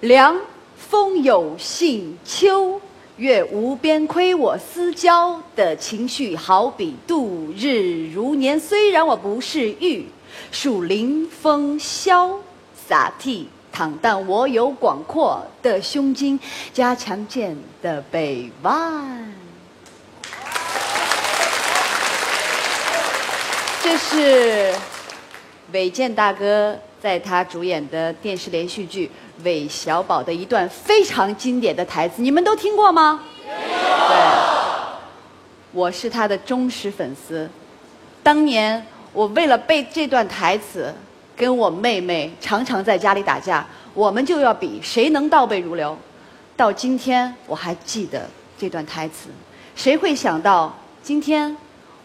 凉风有信秋，月无边亏我思交的情绪，好比度日如年。虽然我不是玉，树临风萧洒倜。倘但我有广阔的胸襟，加强健的臂弯。这是韦健大哥在他主演的电视连续剧《韦小宝》的一段非常经典的台词，你们都听过吗？对，我是他的忠实粉丝。当年我为了背这段台词。跟我妹妹常常在家里打架，我们就要比谁能倒背如流。到今天我还记得这段台词，谁会想到今天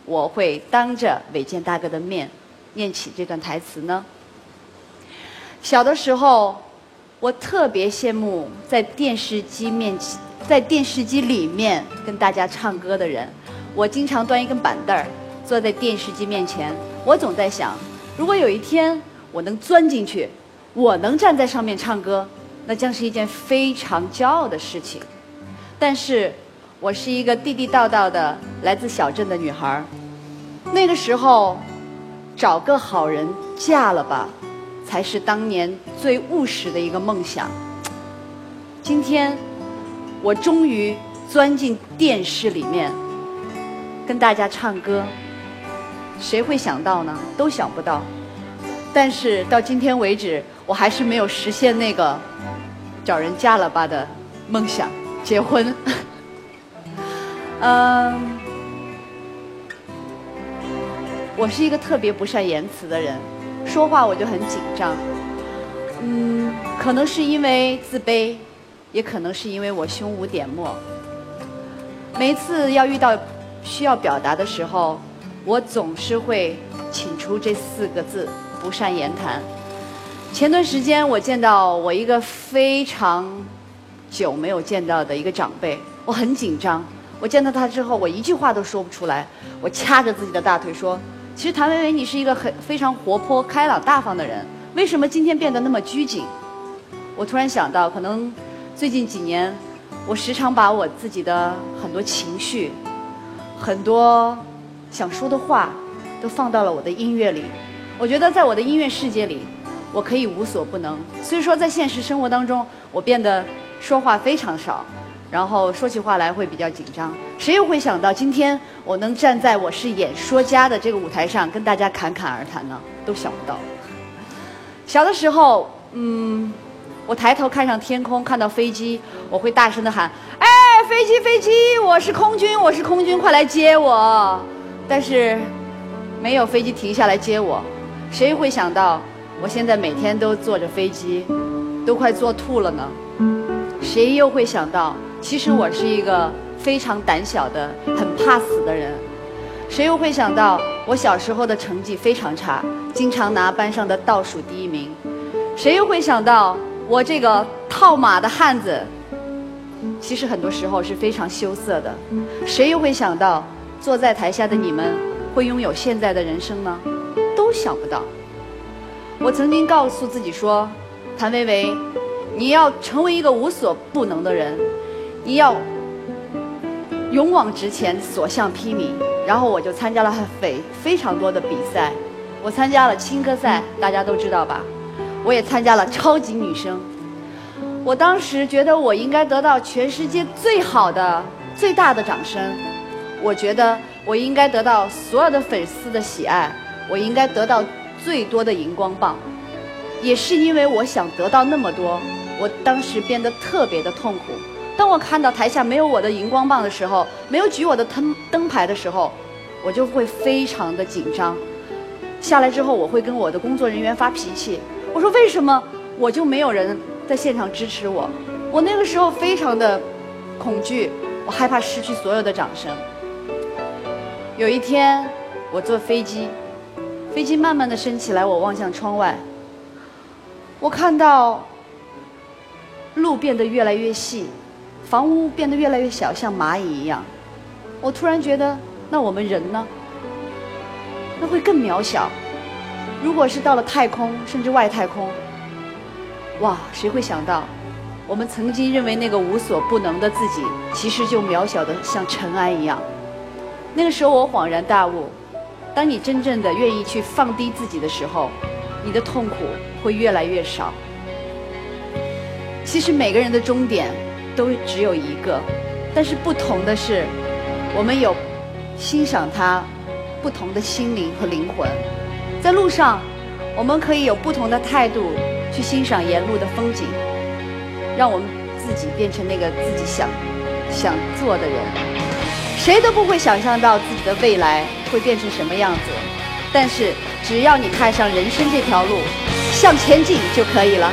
我会当着韦健大哥的面念起这段台词呢？小的时候，我特别羡慕在电视机面前，在电视机里面跟大家唱歌的人。我经常端一根板凳儿，坐在电视机面前，我总在想，如果有一天。我能钻进去，我能站在上面唱歌，那将是一件非常骄傲的事情。但是，我是一个地地道道的来自小镇的女孩儿。那个时候，找个好人嫁了吧，才是当年最务实的一个梦想。今天，我终于钻进电视里面，跟大家唱歌。谁会想到呢？都想不到。但是到今天为止，我还是没有实现那个找人嫁了吧的梦想，结婚。嗯，我是一个特别不善言辞的人，说话我就很紧张。嗯，可能是因为自卑，也可能是因为我胸无点墨。每一次要遇到需要表达的时候，我总是会请出这四个字。不善言谈。前段时间我见到我一个非常久没有见到的一个长辈，我很紧张。我见到他之后，我一句话都说不出来。我掐着自己的大腿说：“其实谭维维，你是一个很非常活泼、开朗、大方的人，为什么今天变得那么拘谨？”我突然想到，可能最近几年，我时常把我自己的很多情绪、很多想说的话，都放到了我的音乐里。我觉得在我的音乐世界里，我可以无所不能。所以说，在现实生活当中，我变得说话非常少，然后说起话来会比较紧张。谁又会想到今天我能站在我是演说家的这个舞台上跟大家侃侃而谈呢？都想不到。小的时候，嗯，我抬头看上天空，看到飞机，我会大声的喊：“哎，飞机，飞机！我是空军，我是空军，快来接我！”但是，没有飞机停下来接我。谁会想到，我现在每天都坐着飞机，都快坐吐了呢？谁又会想到，其实我是一个非常胆小的、很怕死的人？谁又会想到，我小时候的成绩非常差，经常拿班上的倒数第一名？谁又会想到，我这个套马的汉子，其实很多时候是非常羞涩的？谁又会想到，坐在台下的你们会拥有现在的人生呢？都想不到，我曾经告诉自己说：“谭维维，你要成为一个无所不能的人，你要勇往直前，所向披靡。”然后我就参加了非非常多的比赛，我参加了青歌赛，大家都知道吧？我也参加了超级女声。我当时觉得我应该得到全世界最好的、最大的掌声，我觉得我应该得到所有的粉丝的喜爱。我应该得到最多的荧光棒，也是因为我想得到那么多，我当时变得特别的痛苦。当我看到台下没有我的荧光棒的时候，没有举我的灯灯牌的时候，我就会非常的紧张。下来之后，我会跟我的工作人员发脾气，我说为什么我就没有人在现场支持我？我那个时候非常的恐惧，我害怕失去所有的掌声。有一天，我坐飞机。飞机慢慢的升起来，我望向窗外，我看到路变得越来越细，房屋变得越来越小，像蚂蚁一样。我突然觉得，那我们人呢？那会更渺小。如果是到了太空，甚至外太空，哇，谁会想到，我们曾经认为那个无所不能的自己，其实就渺小的像尘埃一样。那个时候我恍然大悟，当你真正的愿意去放低自己的时候，你的痛苦会越来越少。其实每个人的终点都只有一个，但是不同的是，我们有欣赏他不同的心灵和灵魂。在路上，我们可以有不同的态度去欣赏沿路的风景，让我们自己变成那个自己想想做的人。谁都不会想象到自己的未来会变成什么样子，但是只要你踏上人生这条路，向前进就可以了。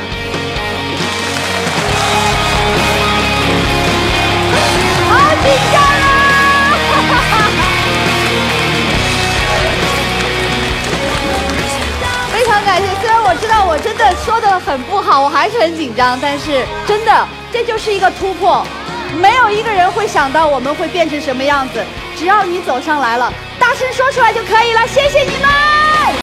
的很不好，我还是很紧张，但是真的这就是一个突破。没有一个人会想到我们会变成什么样子，只要你走上来了，大声说出来就可以了。谢谢你们。